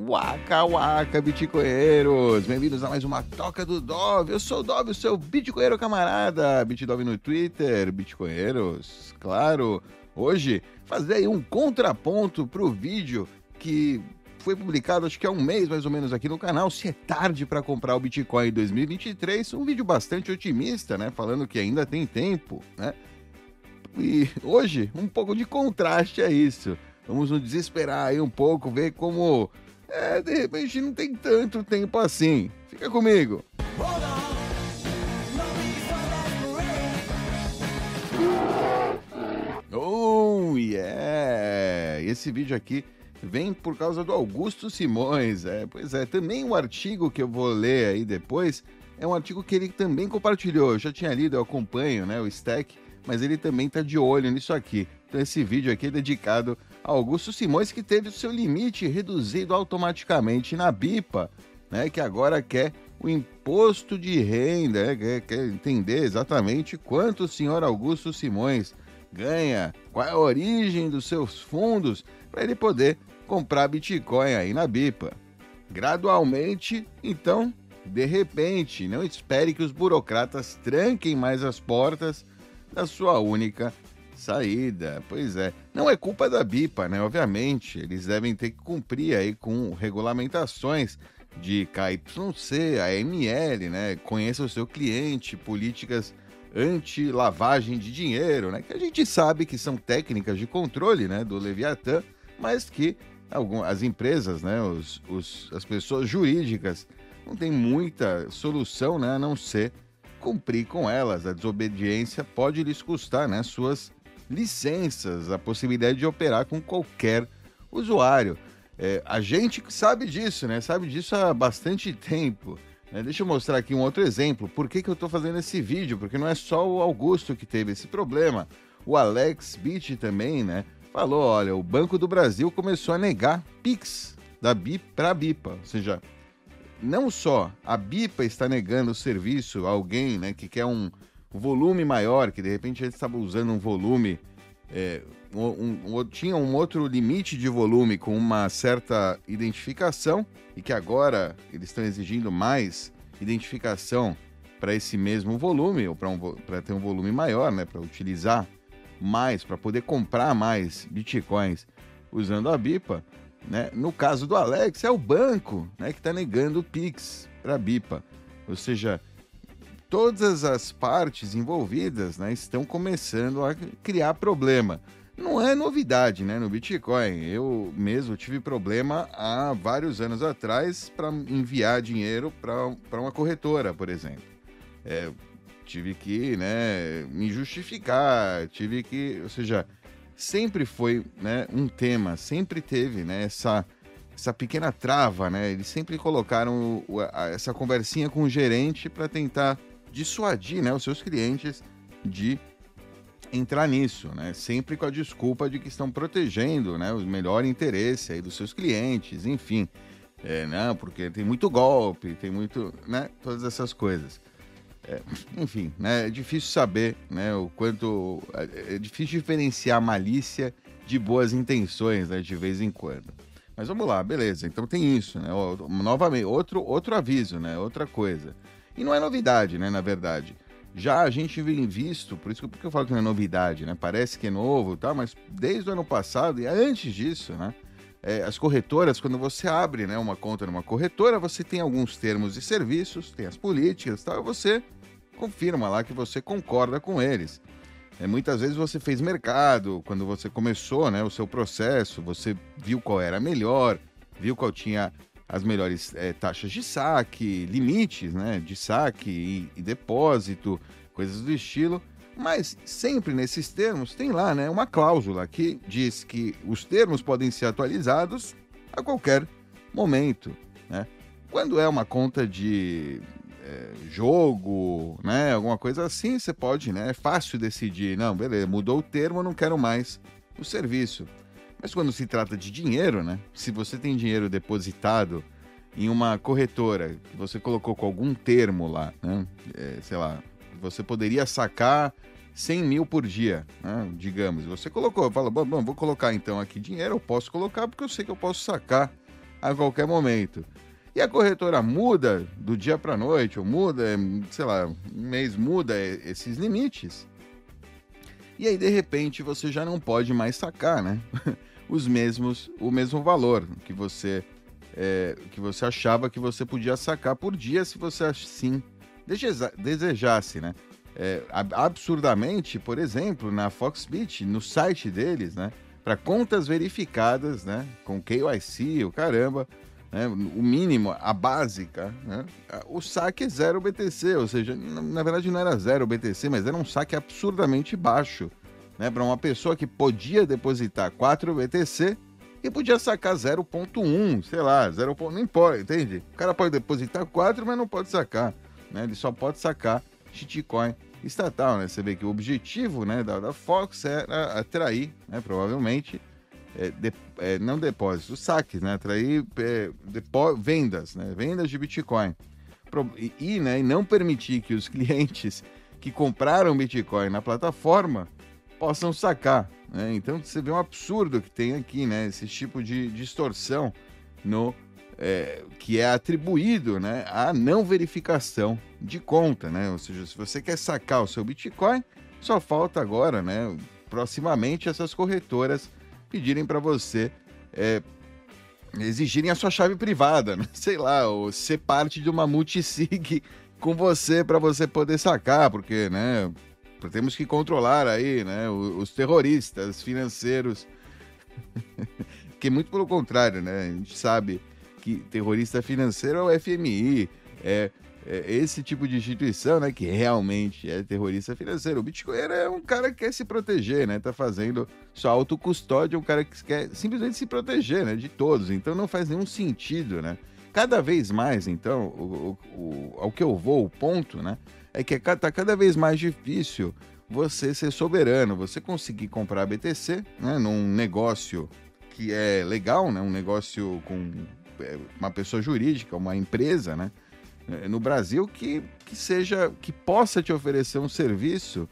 Waka Waka, bitcoinheiros! Bem-vindos a mais uma Toca do Dove. Eu sou o Dove, o seu bitcoinheiro camarada. Bitdove no Twitter, bitcoinheiros. Claro, hoje fazer aí um contraponto pro vídeo que foi publicado acho que há um mês mais ou menos aqui no canal, se é tarde para comprar o Bitcoin em 2023, um vídeo bastante otimista, né, falando que ainda tem tempo, né? E hoje um pouco de contraste a isso. Vamos nos desesperar aí um pouco, ver como é, de repente não tem tanto tempo assim. Fica comigo. Oh, yeah! Esse vídeo aqui vem por causa do Augusto Simões. É, pois é, também um artigo que eu vou ler aí depois é um artigo que ele também compartilhou. Eu já tinha lido, eu acompanho, né, o Stack, mas ele também tá de olho nisso aqui. Então esse vídeo aqui é dedicado Augusto Simões, que teve o seu limite reduzido automaticamente na BIPA, né, que agora quer o imposto de renda, né, quer, quer entender exatamente quanto o senhor Augusto Simões ganha, qual é a origem dos seus fundos, para ele poder comprar Bitcoin aí na BIPA. Gradualmente, então, de repente, não espere que os burocratas tranquem mais as portas da sua única saída. Pois é. Não é culpa da BIPA, né? Obviamente, eles devem ter que cumprir aí com regulamentações de KYC, AML, né? Conheça o seu cliente, políticas anti-lavagem de dinheiro, né? Que a gente sabe que são técnicas de controle, né? Do Leviatã, mas que algumas, as empresas, né? Os, os, as pessoas jurídicas não tem muita solução, né? A não ser cumprir com elas. A desobediência pode lhes custar, né? Suas licenças, a possibilidade de operar com qualquer usuário. É, a gente sabe disso, né? Sabe disso há bastante tempo. Né? Deixa eu mostrar aqui um outro exemplo. Por que, que eu estou fazendo esse vídeo? Porque não é só o Augusto que teve esse problema. O Alex Beach também, né? Falou, olha, o Banco do Brasil começou a negar PIX da BIP para a BIPA. Ou seja, não só a BIPA está negando o serviço a alguém né, que quer um, volume maior, que de repente ele estava usando um volume, é, um, um, tinha um outro limite de volume com uma certa identificação e que agora eles estão exigindo mais identificação para esse mesmo volume, ou para um, ter um volume maior, né, para utilizar mais, para poder comprar mais bitcoins usando a BIPA. Né? No caso do Alex, é o banco né, que está negando o PIX para a BIPA. Ou seja, todas as partes envolvidas né, estão começando a criar problema. Não é novidade né, no Bitcoin. Eu mesmo tive problema há vários anos atrás para enviar dinheiro para uma corretora, por exemplo. É, tive que né, me justificar, tive que. Ou seja, sempre foi né, um tema, sempre teve né, essa, essa pequena trava, né? Eles sempre colocaram o, a, essa conversinha com o gerente para tentar dissuadir né, os seus clientes de entrar nisso, né? Sempre com a desculpa de que estão protegendo né, o melhor interesse aí dos seus clientes, enfim. É, não, porque tem muito golpe, tem muito, né? Todas essas coisas. É, enfim, né, é difícil saber né, o quanto. É, é difícil diferenciar malícia de boas intenções né, de vez em quando. Mas vamos lá, beleza. Então tem isso, né? Novamente, outro, outro aviso, né? Outra coisa. E não é novidade, né, na verdade. Já a gente vem visto, por isso que eu falo que não é novidade, né? Parece que é novo, tá? Mas desde o ano passado e antes disso, né? É, as corretoras, quando você abre né, uma conta numa corretora, você tem alguns termos e serviços, tem as políticas tal, e você confirma lá que você concorda com eles. É, muitas vezes você fez mercado, quando você começou né, o seu processo, você viu qual era melhor, viu qual tinha as melhores é, taxas de saque, limites né, de saque e, e, depósito, coisas do estilo. Mas sempre nesses termos tem lá né, uma cláusula que diz que os termos podem ser atualizados a qualquer momento. Né? Quando é uma conta de é, jogo, né, alguma coisa assim, você pode, né, é fácil decidir, não, beleza, mudou o termo, não quero mais o serviço. Mas quando se trata de dinheiro, né? Se você tem dinheiro depositado em uma corretora que você colocou com algum termo lá, né? É, sei lá, você poderia sacar 100 mil por dia, né? digamos. Você colocou, fala, bom, bom, vou colocar então aqui dinheiro, eu posso colocar porque eu sei que eu posso sacar a qualquer momento. E a corretora muda do dia para noite, ou muda, sei lá, um mês muda esses limites. E aí, de repente, você já não pode mais sacar, né? Os mesmos, o mesmo valor que você, é, que você achava que você podia sacar por dia se você assim desejasse, né? É, absurdamente, por exemplo, na Foxbit, no site deles, né? Para contas verificadas, né? Com KYC, o caramba, né, o mínimo, a básica, né, o saque é zero BTC, ou seja, na verdade não era zero BTC, mas era um saque absurdamente baixo, né, para uma pessoa que podia depositar 4 BTC e podia sacar 0.1, sei lá, 0. não importa, entende? O cara pode depositar 4, mas não pode sacar, né, ele só pode sacar shitcoin estatal, né, você vê que o objetivo, né, da, da Fox era atrair, né, provavelmente, é, de, é, não depósitos, saques, né? Atrair é, depo, vendas, né? Vendas de Bitcoin. Pro, e, e, né, e não permitir que os clientes que compraram Bitcoin na plataforma possam sacar. Né? Então você vê um absurdo que tem aqui, né? Esse tipo de distorção no é, que é atribuído né, à não verificação de conta, né? Ou seja, se você quer sacar o seu Bitcoin, só falta agora, né? Proximamente essas corretoras pedirem para você é, exigirem a sua chave privada, né? sei lá, ou ser parte de uma multisig com você para você poder sacar, porque, né, temos que controlar aí, né, os terroristas financeiros. que muito pelo contrário, né? A gente sabe que terrorista financeiro é o FMI, é é, esse tipo de instituição, né, que realmente é terrorista financeiro. O Bitcoin é um cara que quer se proteger, né, tá fazendo sua autocustódia, um cara que quer simplesmente se proteger, né, de todos. Então não faz nenhum sentido, né. Cada vez mais, então, o, o, ao que eu vou, o ponto, né, é que tá cada vez mais difícil você ser soberano, você conseguir comprar BTC, né, num negócio que é legal, né, um negócio com é, uma pessoa jurídica, uma empresa, né, é, no Brasil que, que seja que possa te oferecer um serviço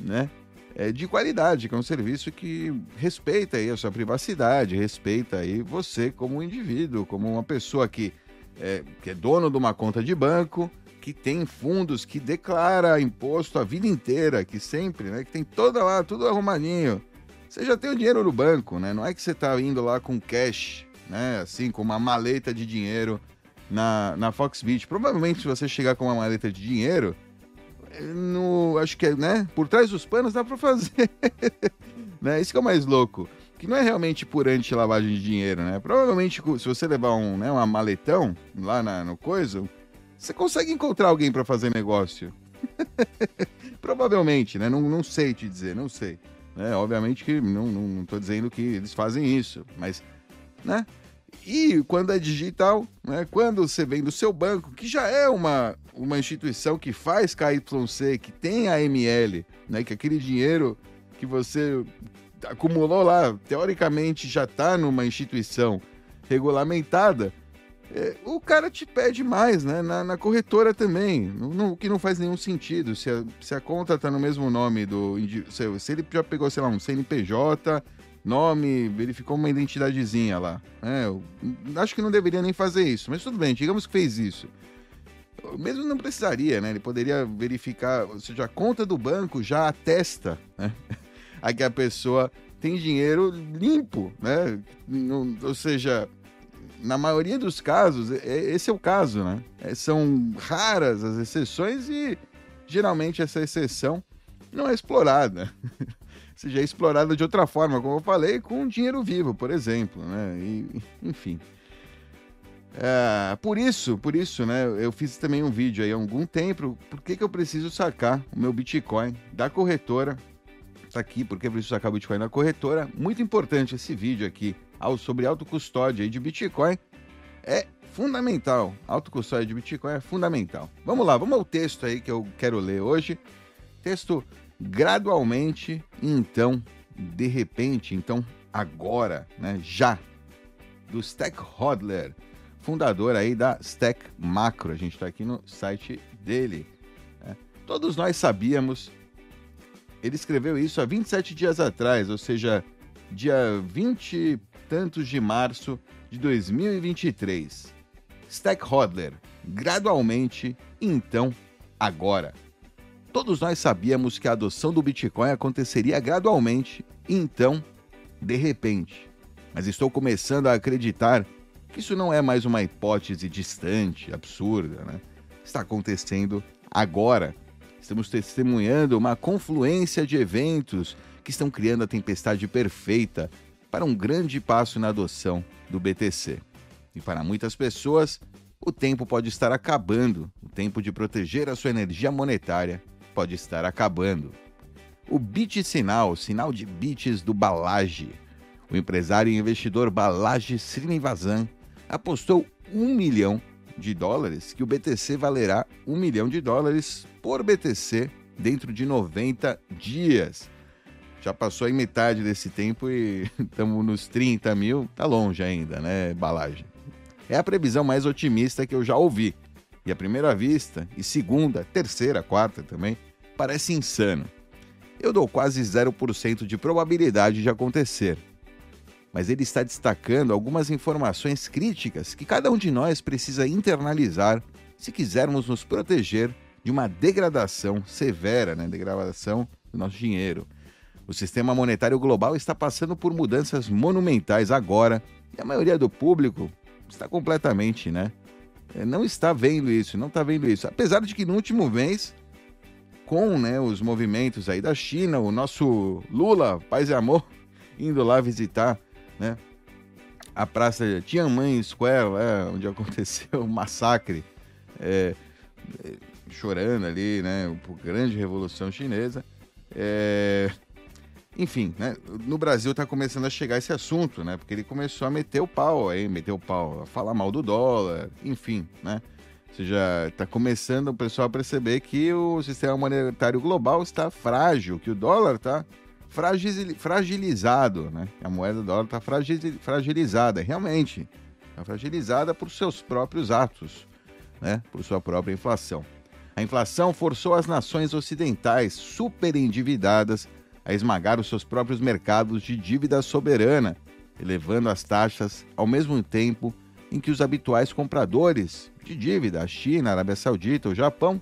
né, é, de qualidade, que é um serviço que respeita aí a sua privacidade, respeita aí você como indivíduo, como uma pessoa que é, que é dono de uma conta de banco, que tem fundos, que declara imposto a vida inteira, que sempre, né, que tem toda lá, tudo arrumadinho. Você já tem o dinheiro no banco, né? Não é que você está indo lá com cash, né? Assim, com uma maleta de dinheiro na, na Fox Beach. Provavelmente, se você chegar com uma maleta de dinheiro, no, acho que é, né? Por trás dos panos dá para fazer. né? Isso que é o mais louco. Que não é realmente por anti-lavagem de dinheiro, né? Provavelmente, se você levar um, né, uma maletão lá na, no coisa, você consegue encontrar alguém para fazer negócio. Provavelmente, né? Não, não sei te dizer, não sei. É, obviamente que não, não, não tô dizendo que eles fazem isso, mas, né? E quando é digital, né, quando você vem do seu banco, que já é uma, uma instituição que faz KYC, que tem AML, né, que aquele dinheiro que você acumulou lá, teoricamente já está numa instituição regulamentada, é, o cara te pede mais, né? Na, na corretora também, o que não faz nenhum sentido. Se a, se a conta está no mesmo nome do. Se, se ele já pegou, sei lá, um CNPJ nome, verificou uma identidadezinha lá. É, acho que não deveria nem fazer isso, mas tudo bem, digamos que fez isso. Mesmo não precisaria, né? Ele poderia verificar, ou seja, a conta do banco já atesta né? a que a pessoa tem dinheiro limpo, né? Ou seja, na maioria dos casos, é, esse é o caso, né? É, são raras as exceções e geralmente essa exceção não é explorada. seja explorada de outra forma, como eu falei, com dinheiro vivo, por exemplo, né? E, enfim. É, por isso, por isso, né? Eu fiz também um vídeo aí há algum tempo. Por que, que eu preciso sacar o meu Bitcoin da corretora? Tá aqui, porque eu preciso sacar o Bitcoin da corretora. Muito importante esse vídeo aqui sobre autocustódia de Bitcoin. É fundamental. Autocustódia de Bitcoin é fundamental. Vamos lá, vamos ao texto aí que eu quero ler hoje. Texto gradualmente, então, de repente, então, agora, né, já, do Stack Hodler, fundador aí da Stack Macro. A gente está aqui no site dele. Né? Todos nós sabíamos, ele escreveu isso há 27 dias atrás, ou seja, dia 23 tantos de março de 2023. Stackhodler, gradualmente, então, agora. Todos nós sabíamos que a adoção do Bitcoin aconteceria gradualmente, então, de repente. Mas estou começando a acreditar que isso não é mais uma hipótese distante, absurda, né? Está acontecendo agora. Estamos testemunhando uma confluência de eventos que estão criando a tempestade perfeita para um grande passo na adoção do BTC. E para muitas pessoas, o tempo pode estar acabando, o tempo de proteger a sua energia monetária pode estar acabando. O Bit Sinal, sinal de bits do Balaji. O empresário e investidor Balaji Srinivasan apostou um milhão de dólares que o BTC valerá um milhão de dólares por BTC dentro de 90 dias. Já passou aí metade desse tempo e estamos nos 30 mil, tá longe ainda, né, Balaji? É a previsão mais otimista que eu já ouvi. E à primeira vista, e segunda, terceira, quarta também, parece insano. Eu dou quase 0% de probabilidade de acontecer. Mas ele está destacando algumas informações críticas que cada um de nós precisa internalizar se quisermos nos proteger de uma degradação severa, né? degradação do nosso dinheiro. O sistema monetário global está passando por mudanças monumentais agora e a maioria do público está completamente, né? É, não está vendo isso, não está vendo isso. Apesar de que no último mês, com né, os movimentos aí da China, o nosso Lula, paz e amor, indo lá visitar né, a praça Tiananmen Square, onde aconteceu o massacre, é, é, chorando ali, né, por grande revolução chinesa. É, enfim, né? No Brasil está começando a chegar esse assunto, né? Porque ele começou a meter o pau aí, meter o pau, a falar mal do dólar, enfim, né? Ou seja, está começando o pessoal a perceber que o sistema monetário global está frágil, que o dólar está fragilizado, né? A moeda do dólar está fragilizada, realmente. Está fragilizada por seus próprios atos, né? Por sua própria inflação. A inflação forçou as nações ocidentais super endividadas a esmagar os seus próprios mercados de dívida soberana, elevando as taxas ao mesmo tempo em que os habituais compradores de dívida, a China, a Arábia Saudita, o Japão,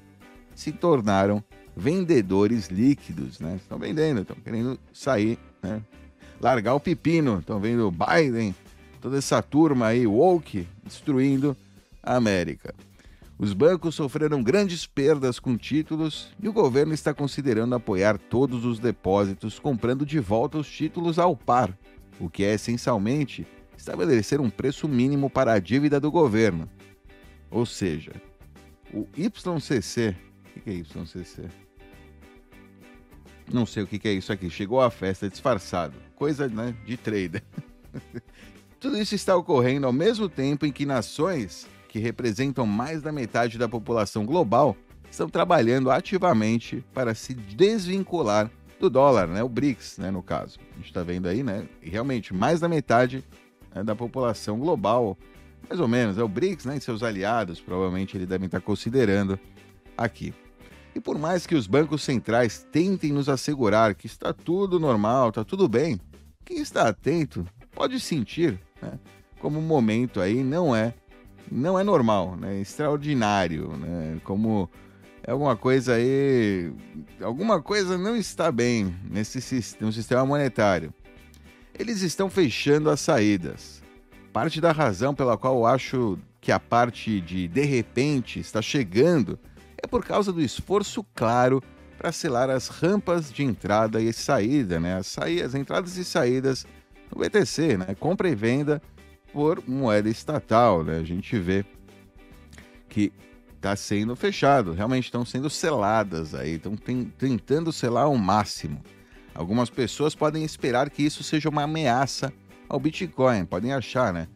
se tornaram vendedores líquidos, né? Estão vendendo, estão querendo sair, né? Largar o pepino, estão vendo o Biden, toda essa turma aí, woke, destruindo a América. Os bancos sofreram grandes perdas com títulos e o governo está considerando apoiar todos os depósitos comprando de volta os títulos ao par, o que é essencialmente estabelecer um preço mínimo para a dívida do governo. Ou seja, o YCC. O que é YCC? Não sei o que é isso aqui. Chegou à festa disfarçado. Coisa né, de trader. Tudo isso está ocorrendo ao mesmo tempo em que nações que representam mais da metade da população global, estão trabalhando ativamente para se desvincular do dólar, né? O BRICS, né, no caso. A gente está vendo aí, né? E realmente, mais da metade né, da população global, mais ou menos, é o BRICS, né? E seus aliados, provavelmente eles devem estar considerando aqui. E por mais que os bancos centrais tentem nos assegurar que está tudo normal, está tudo bem, quem está atento pode sentir né, como o momento aí não é não é normal, né? É extraordinário, né? Como é alguma coisa aí, alguma coisa não está bem nesse sistema monetário. Eles estão fechando as saídas. Parte da razão pela qual eu acho que a parte de de repente está chegando é por causa do esforço claro para selar as rampas de entrada e saída, né? As, saídas, as entradas e saídas no BTC, né? Compra e venda por moeda estatal. Né? A gente vê que está sendo fechado, realmente estão sendo seladas aí, estão tentando selar ao máximo. Algumas pessoas podem esperar que isso seja uma ameaça ao Bitcoin, podem achar, né?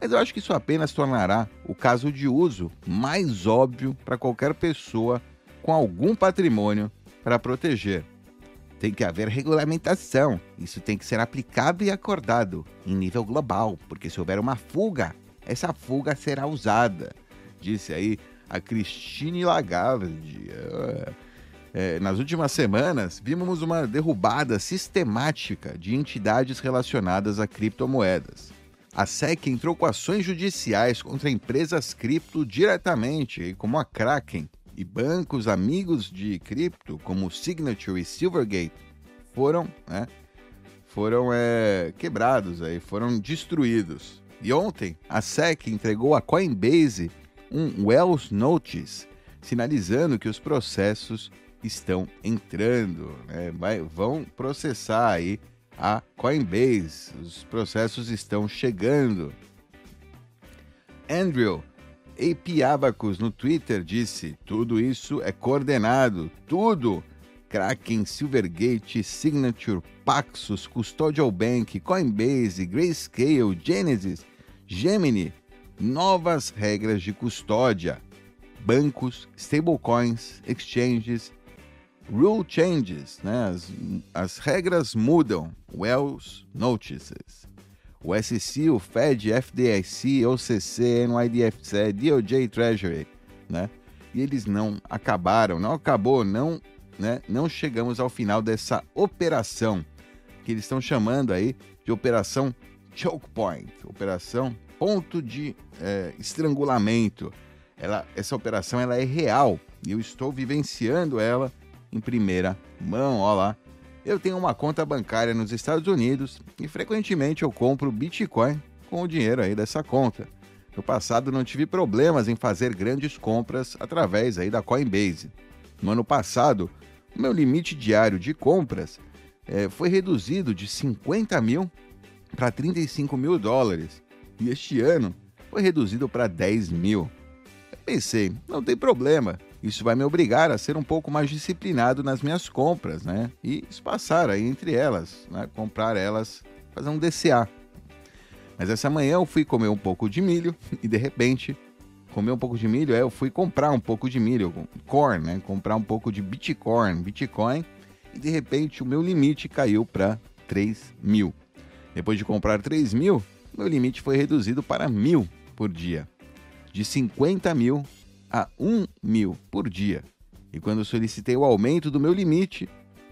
Mas eu acho que isso apenas tornará o caso de uso mais óbvio para qualquer pessoa com algum patrimônio para proteger. Tem que haver regulamentação. Isso tem que ser aplicado e acordado em nível global, porque se houver uma fuga, essa fuga será usada. Disse aí a Christine Lagarde. É, é, nas últimas semanas, vimos uma derrubada sistemática de entidades relacionadas a criptomoedas. A SEC entrou com ações judiciais contra empresas cripto diretamente, como a Kraken, e bancos amigos de cripto, como Signature e Silvergate, foram, né, foram é, quebrados, aí, foram destruídos. E ontem, a SEC entregou a Coinbase um Wells Notice, sinalizando que os processos estão entrando, né? Vai, vão processar aí a Coinbase. Os processos estão chegando. Andrew Epiabacus no Twitter disse: tudo isso é coordenado, tudo. Kraken, Silvergate, Signature, Paxos, Custodial Bank, Coinbase, Grayscale, Genesis, Gemini, novas regras de custódia, bancos, stablecoins, exchanges, rule changes, né? as, as regras mudam, Wells Notices. O SEC, o Fed, FDIC, OCC, NYDFC, DOJ Treasury, né? E eles não acabaram, não acabou, não, né? Não chegamos ao final dessa operação que eles estão chamando aí de operação choke point, operação ponto de é, estrangulamento. Ela, essa operação ela é real e eu estou vivenciando ela em primeira mão. Olha lá, eu tenho uma conta bancária nos Estados Unidos e frequentemente eu compro Bitcoin com o dinheiro aí dessa conta. No passado não tive problemas em fazer grandes compras através aí da Coinbase. No ano passado, o meu limite diário de compras é, foi reduzido de 50 mil para 35 mil dólares e este ano foi reduzido para 10 mil. Eu pensei, não tem problema, isso vai me obrigar a ser um pouco mais disciplinado nas minhas compras, né? E espaçar aí entre elas, né? Comprar elas, fazer um DCA. Mas essa manhã eu fui comer um pouco de milho e de repente, comer um pouco de milho, é, eu fui comprar um pouco de milho, corn, né? Comprar um pouco de Bitcoin, Bitcoin, e de repente o meu limite caiu para 3 mil. Depois de comprar 3 mil, meu limite foi reduzido para mil por dia. De 50 mil a 1 mil por dia. E quando solicitei o aumento do meu limite,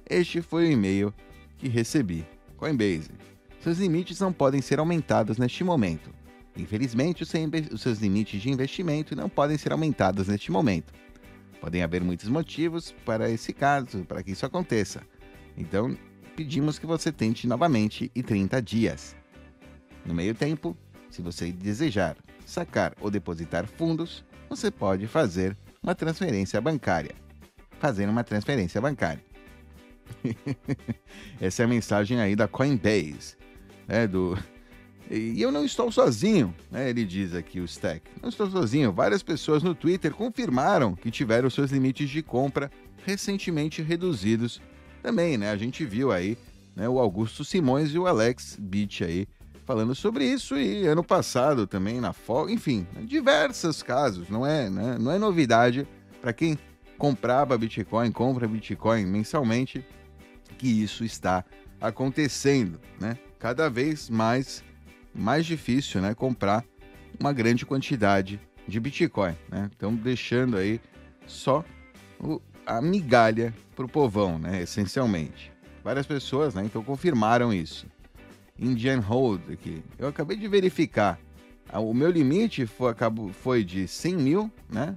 este foi o e-mail que recebi. Coinbase. Seus limites não podem ser aumentados neste momento. Infelizmente, os seus limites de investimento não podem ser aumentados neste momento. Podem haver muitos motivos para esse caso, para que isso aconteça. Então, pedimos que você tente novamente em 30 dias. No meio tempo, se você desejar sacar ou depositar fundos, você pode fazer uma transferência bancária. Fazer uma transferência bancária. Essa é a mensagem aí da Coinbase. Né, do... E eu não estou sozinho, né, ele diz aqui o Stack. Não estou sozinho. Várias pessoas no Twitter confirmaram que tiveram seus limites de compra recentemente reduzidos. Também, né? A gente viu aí né, o Augusto Simões e o Alex Beach aí falando sobre isso e ano passado também na folga, enfim, diversos casos, não é, né? não é novidade para quem comprava Bitcoin, compra Bitcoin mensalmente, que isso está acontecendo, né? Cada vez mais mais difícil, né, comprar uma grande quantidade de Bitcoin, né? Estão deixando aí só o, a migalha para o povão, né, essencialmente. Várias pessoas, né, então confirmaram isso. Indian Hold aqui. Eu acabei de verificar. Ah, o meu limite foi, acabou, foi de 100 mil, né?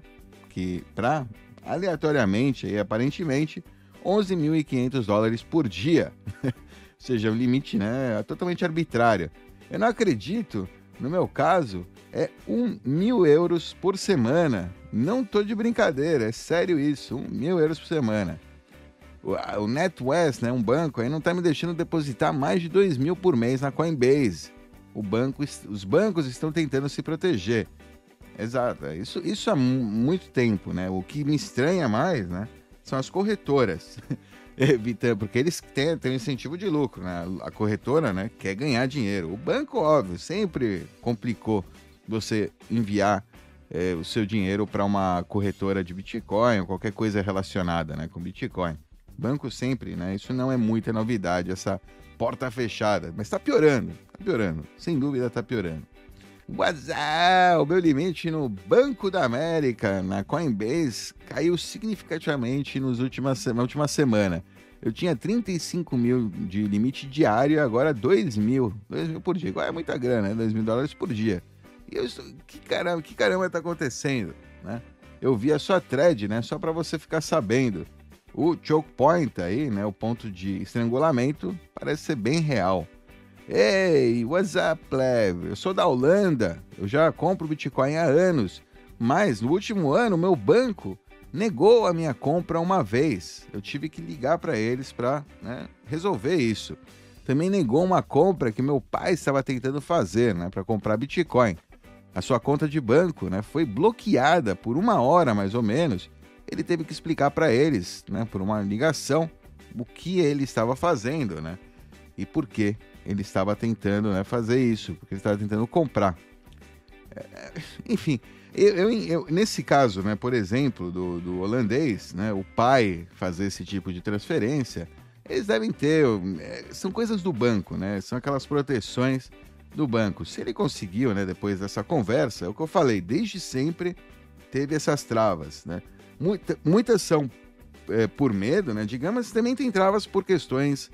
Que para aleatoriamente e aparentemente 11.500 dólares por dia. Ou seja, o limite né, é totalmente arbitrário. Eu não acredito, no meu caso, é 1 mil euros por semana. Não tô de brincadeira, é sério isso, 1 mil euros por semana o NetWest, né, um banco, aí não está me deixando depositar mais de 2 mil por mês na Coinbase. O banco, os bancos estão tentando se proteger. Exato, é isso, isso há muito tempo, né? O que me estranha mais, né, são as corretoras. Evitando, porque eles têm, têm um incentivo de lucro, né? A corretora, né, quer ganhar dinheiro. O banco, óbvio, sempre complicou você enviar é, o seu dinheiro para uma corretora de Bitcoin ou qualquer coisa relacionada, né, com Bitcoin. Banco sempre, né? Isso não é muita novidade, essa porta fechada. Mas está piorando, está piorando. Sem dúvida está piorando. O meu limite no Banco da América, na Coinbase, caiu significativamente nos últimas, na última semana. Eu tinha 35 mil de limite diário agora 2 mil. 2 mil por dia. Igual é muita grana, né? 2 mil dólares por dia. E eu estou... Que caramba, que caramba tá acontecendo, né? Eu vi a sua thread, né? Só para você ficar sabendo. O choke point aí, né? O ponto de estrangulamento parece ser bem real. Ei, what's up, pleb? Eu sou da Holanda. Eu já compro Bitcoin há anos. Mas no último ano, meu banco negou a minha compra uma vez. Eu tive que ligar para eles para né, resolver isso. Também negou uma compra que meu pai estava tentando fazer, né, para comprar Bitcoin. A sua conta de banco, né, foi bloqueada por uma hora mais ou menos. Ele teve que explicar para eles, né, por uma ligação, o que ele estava fazendo, né, e por que ele estava tentando, né, fazer isso, porque ele estava tentando comprar. É, enfim, eu, eu, eu, nesse caso, né, por exemplo, do, do holandês, né, o pai fazer esse tipo de transferência, eles devem ter. É, são coisas do banco, né? São aquelas proteções do banco. Se ele conseguiu, né, depois dessa conversa, é o que eu falei, desde sempre teve essas travas, né? Muita, muitas são é, por medo, né? Digamos, também tem travas por questões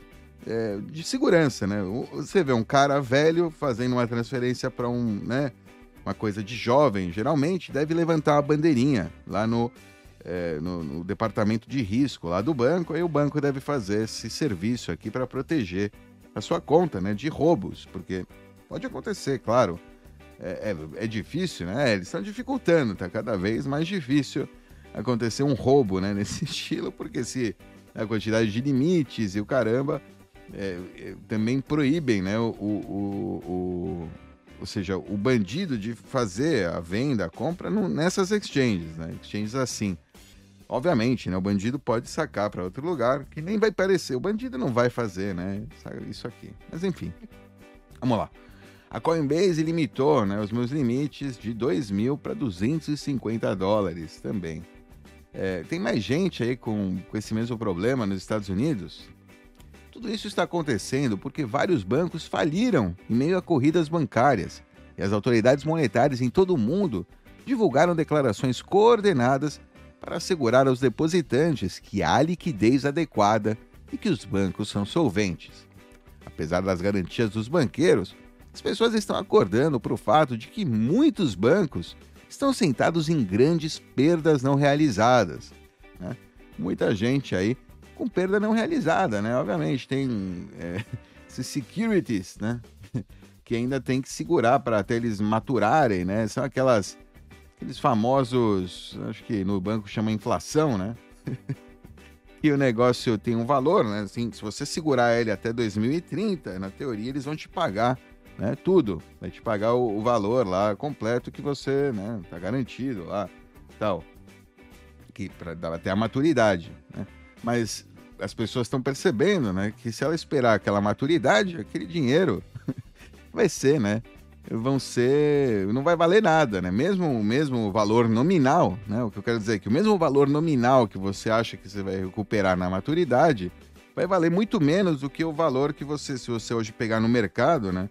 é, de segurança, né? Você vê um cara velho fazendo uma transferência para um, né? uma coisa de jovem, geralmente deve levantar uma bandeirinha lá no, é, no, no, departamento de risco lá do banco, aí o banco deve fazer esse serviço aqui para proteger a sua conta né, de roubos, porque pode acontecer, claro. É, é, é difícil, né? Eles estão dificultando, tá cada vez mais difícil acontecer um roubo né, nesse estilo, porque se a quantidade de limites e o caramba é, é, também proíbem né, o, o, o, ou seja, o bandido de fazer a venda, a compra no, nessas exchanges, né? Exchanges assim. Obviamente, né? O bandido pode sacar para outro lugar que nem vai parecer. O bandido não vai fazer, né? Isso aqui. Mas enfim. Vamos lá. A Coinbase limitou né, os meus limites de 2 mil para 250 dólares também. É, tem mais gente aí com, com esse mesmo problema nos Estados Unidos? Tudo isso está acontecendo porque vários bancos faliram em meio a corridas bancárias e as autoridades monetárias em todo o mundo divulgaram declarações coordenadas para assegurar aos depositantes que há liquidez adequada e que os bancos são solventes. Apesar das garantias dos banqueiros, as pessoas estão acordando para o fato de que muitos bancos estão sentados em grandes perdas não realizadas. Né? Muita gente aí com perda não realizada, né? Obviamente, tem é, securities, né? que ainda tem que segurar para até eles maturarem, né? São aquelas aqueles famosos, acho que no banco chama inflação, né? e o negócio tem um valor, né? Assim, se você segurar ele até 2030, na teoria eles vão te pagar, né? Tudo, vai te pagar o, o valor lá completo que você, né? Tá garantido lá, tal, que para dar até a maturidade, né? Mas as pessoas estão percebendo, né, que se ela esperar aquela maturidade, aquele dinheiro vai ser, né, vão ser, não vai valer nada, né? Mesmo o mesmo valor nominal, né? O que eu quero dizer é que o mesmo valor nominal que você acha que você vai recuperar na maturidade vai valer muito menos do que o valor que você, se você hoje pegar no mercado, né,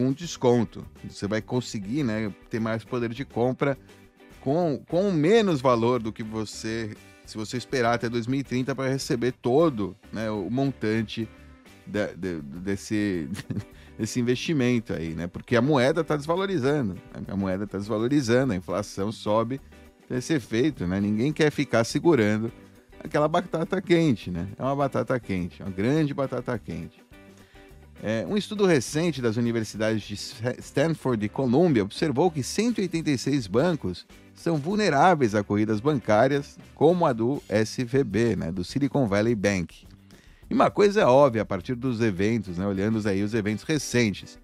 com desconto, você vai conseguir, né, ter mais poder de compra com, com menos valor do que você se você esperar até 2030 para receber todo né, o montante de, de, desse, desse investimento aí, né? Porque a moeda está desvalorizando, a moeda está desvalorizando, a inflação sobe, tem esse efeito, né? Ninguém quer ficar segurando aquela batata quente, né? É uma batata quente, uma grande batata quente. É, um estudo recente das universidades de Stanford e Columbia observou que 186 bancos são vulneráveis a corridas bancárias, como a do SVB, né, do Silicon Valley Bank. E uma coisa é óbvia a partir dos eventos, né, olhando aí os eventos recentes.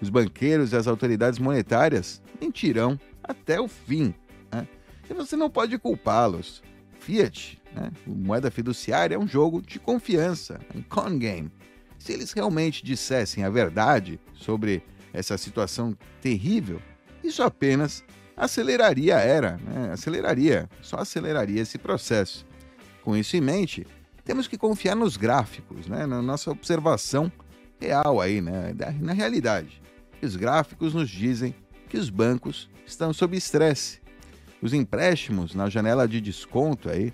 Os banqueiros e as autoridades monetárias mentirão até o fim. Né? E você não pode culpá-los. Fiat, né, moeda fiduciária, é um jogo de confiança, um con game. Se eles realmente dissessem a verdade sobre essa situação terrível, isso apenas aceleraria a era, né? aceleraria, só aceleraria esse processo. Com isso em mente, temos que confiar nos gráficos, né? na nossa observação real aí, né? na realidade. Os gráficos nos dizem que os bancos estão sob estresse. Os empréstimos na janela de desconto aí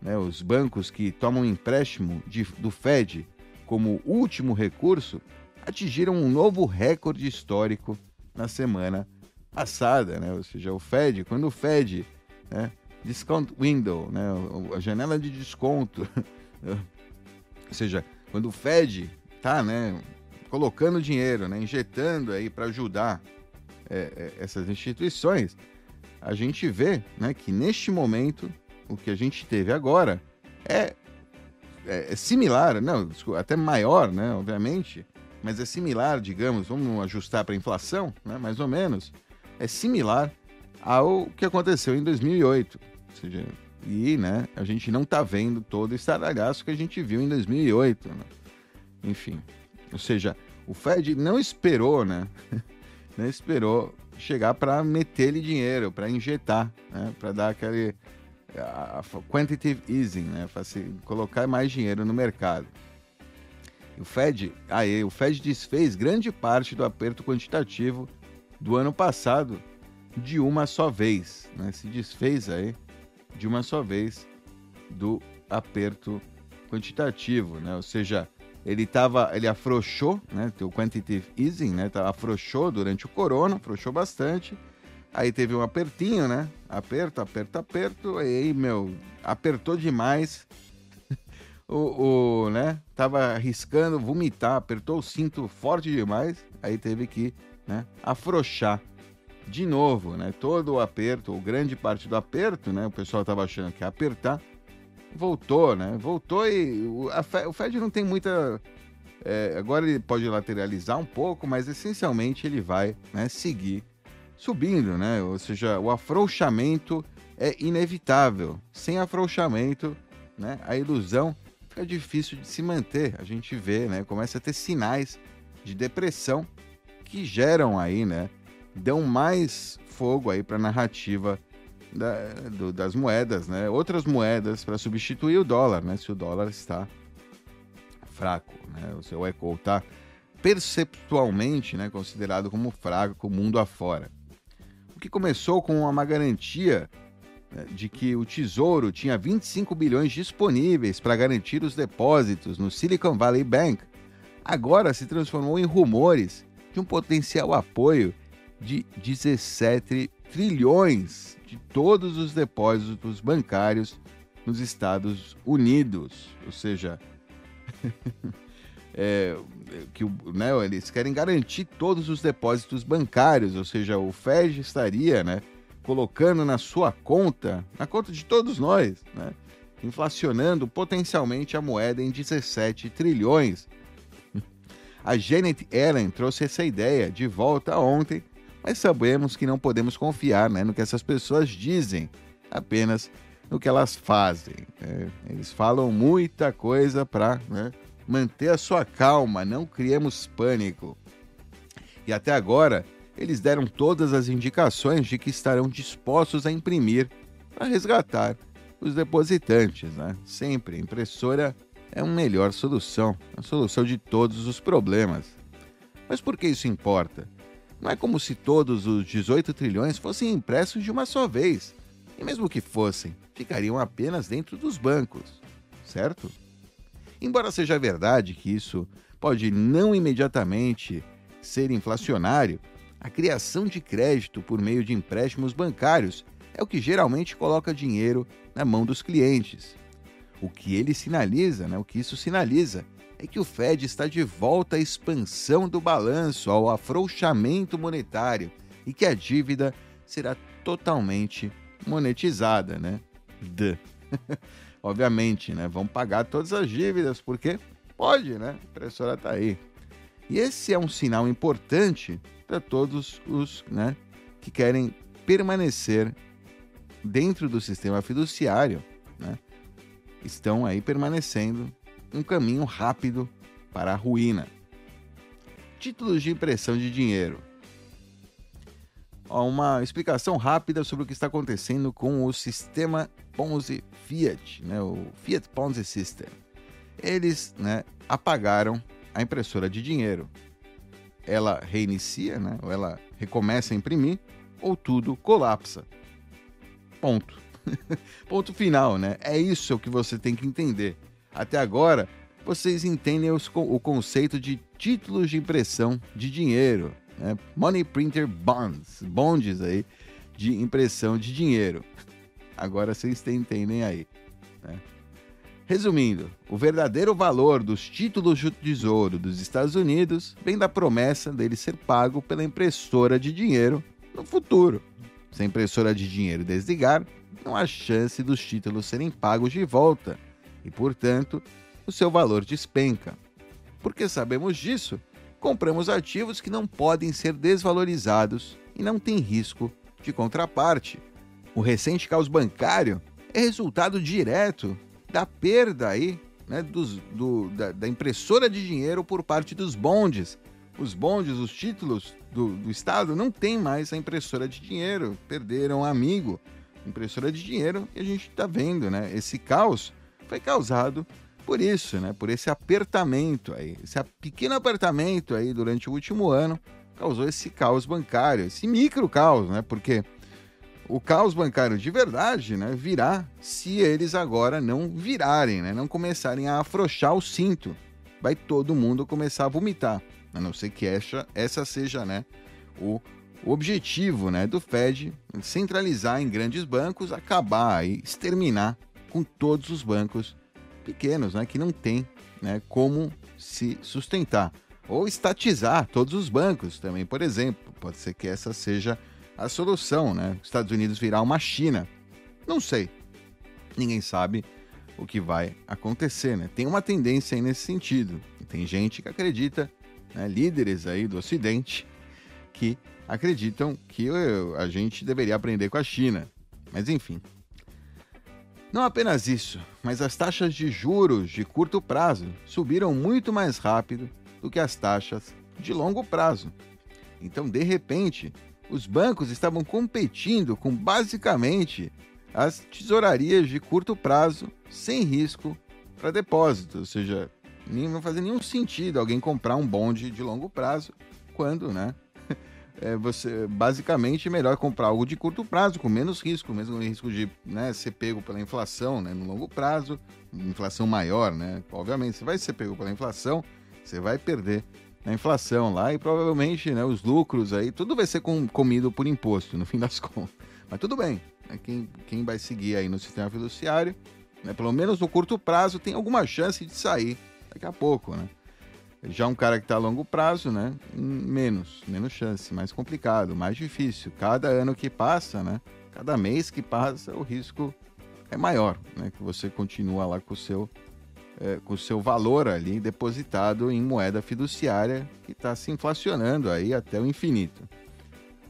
né, os bancos que tomam empréstimo de, do Fed como último recurso, atingiram um novo recorde histórico na semana passada, né? Ou seja, o Fed, quando o Fed, né, discount window, né, a janela de desconto, ou seja, quando o Fed tá, né, colocando dinheiro, né, injetando aí para ajudar é, é, essas instituições, a gente vê, né, que neste momento o que a gente teve agora é, é, é similar, não, até maior, né, obviamente, mas é similar, digamos, vamos ajustar para a inflação, né, mais ou menos, é similar ao que aconteceu em 2008. Ou seja, e né, a gente não está vendo todo o estardalhaço que a gente viu em 2008. Né? Enfim, ou seja, o Fed não esperou, né? não esperou chegar para meter-lhe dinheiro, para injetar, né? para dar aquele a, quantitative easing, né? para colocar mais dinheiro no mercado. O Fed, aí, o Fed desfez grande parte do aperto quantitativo do ano passado de uma só vez, né? Se desfez aí de uma só vez do aperto quantitativo, né? Ou seja, ele tava, ele afrouxou, né? O quantitative easing, né? Tá, afrouxou durante o corona, afrouxou bastante. Aí teve um apertinho, né? Aperto, aperto, aperto. Aí, meu, apertou demais. o, o, né? Tava arriscando vomitar, apertou o cinto forte demais. Aí teve que, né? Afrouxar de novo, né? Todo o aperto, ou grande parte do aperto, né? O pessoal estava achando que ia apertar, voltou, né? Voltou e o, a, o Fed não tem muita. É, agora ele pode lateralizar um pouco, mas essencialmente ele vai né, seguir subindo, né? Ou seja, o afrouxamento é inevitável. Sem afrouxamento, né, a ilusão fica difícil de se manter. A gente vê, né? Começa a ter sinais de depressão que geram aí, né? dão mais fogo aí para a narrativa da, do, das moedas, né? Outras moedas para substituir o dólar, né? Se o dólar está fraco, né? O seu eco está perceptualmente, né? Considerado como fraco o mundo afora. Que começou com uma garantia né, de que o Tesouro tinha 25 bilhões disponíveis para garantir os depósitos no Silicon Valley Bank, agora se transformou em rumores de um potencial apoio de 17 trilhões de todos os depósitos bancários nos Estados Unidos. Ou seja, é, que né, eles querem garantir todos os depósitos bancários, ou seja, o Fed estaria né, colocando na sua conta, na conta de todos nós, né, inflacionando potencialmente a moeda em 17 trilhões. A Janet Yellen trouxe essa ideia de volta ontem mas sabemos que não podemos confiar né, no que essas pessoas dizem, apenas no que elas fazem. É, eles falam muita coisa para né, manter a sua calma, não criemos pânico. E até agora, eles deram todas as indicações de que estarão dispostos a imprimir para resgatar os depositantes. Né? Sempre, impressora é uma melhor solução, a solução de todos os problemas. Mas por que isso importa? Não é como se todos os 18 trilhões fossem impressos de uma só vez. E mesmo que fossem, ficariam apenas dentro dos bancos, certo? Embora seja verdade que isso pode não imediatamente ser inflacionário, a criação de crédito por meio de empréstimos bancários é o que geralmente coloca dinheiro na mão dos clientes. O que ele sinaliza, né, o que isso sinaliza, é que o Fed está de volta à expansão do balanço, ao afrouxamento monetário e que a dívida será totalmente monetizada, né? Duh. Obviamente, né? Vão pagar todas as dívidas porque pode, né? A impressora está aí. E esse é um sinal importante para todos os né, que querem permanecer dentro do sistema fiduciário, né? Estão aí permanecendo um caminho rápido para a ruína. Títulos de impressão de dinheiro. Uma explicação rápida sobre o que está acontecendo com o sistema Ponzi Fiat, né, o Fiat Ponzi System. Eles né, apagaram a impressora de dinheiro. Ela reinicia, né, ou ela recomeça a imprimir, ou tudo colapsa. Ponto. Ponto final, né? É isso que você tem que entender. Até agora, vocês entendem os, o conceito de títulos de impressão de dinheiro, né? Money Printer Bonds, bondes aí de impressão de dinheiro. Agora vocês entendem aí. Né? Resumindo, o verdadeiro valor dos títulos de tesouro dos Estados Unidos vem da promessa dele ser pago pela impressora de dinheiro no futuro. Se a impressora de dinheiro desligar, não há chance dos títulos serem pagos de volta e, portanto, o seu valor despenca. Porque sabemos disso, compramos ativos que não podem ser desvalorizados e não têm risco de contraparte. O recente caos bancário é resultado direto da perda aí, né, dos, do, da, da, impressora de dinheiro por parte dos bondes. Os bondes, os títulos do, do Estado não têm mais a impressora de dinheiro, perderam amigo. Impressora de dinheiro e a gente está vendo, né? Esse caos foi causado por isso, né? Por esse apertamento aí, esse pequeno apertamento aí durante o último ano causou esse caos bancário, esse micro caos, né? Porque o caos bancário de verdade, né, virá se eles agora não virarem, né, não começarem a afrouxar o cinto. Vai todo mundo começar a vomitar, a não ser que essa, essa seja, né, o, objetivo, né, do Fed centralizar em grandes bancos, acabar e exterminar com todos os bancos pequenos, né, que não tem, né, como se sustentar ou estatizar todos os bancos também, por exemplo. Pode ser que essa seja a solução, né? Estados Unidos virar uma China. Não sei. Ninguém sabe o que vai acontecer, né? Tem uma tendência aí nesse sentido. Tem gente que acredita, né, líderes aí do Ocidente, que acreditam que a gente deveria aprender com a China. Mas enfim. Não apenas isso, mas as taxas de juros de curto prazo subiram muito mais rápido do que as taxas de longo prazo. Então, de repente, os bancos estavam competindo com basicamente as tesourarias de curto prazo sem risco para depósito, ou seja, não fazia nenhum sentido alguém comprar um bonde de longo prazo quando, né? É você basicamente é melhor comprar algo de curto prazo com menos risco, mesmo risco de né, ser pego pela inflação, né, no longo prazo, inflação maior, né? Obviamente, você vai ser pego pela inflação, você vai perder a inflação lá e provavelmente né, os lucros aí, tudo vai ser com, comido por imposto, no fim das contas. Mas tudo bem, né, quem, quem vai seguir aí no sistema fiduciário, né, pelo menos no curto prazo, tem alguma chance de sair daqui a pouco, né? Já um cara que está a longo prazo, né? Menos, menos chance, mais complicado, mais difícil. Cada ano que passa, né? Cada mês que passa, o risco é maior, né? Que você continua lá com o seu é, com o seu valor ali depositado em moeda fiduciária que está se inflacionando aí até o infinito.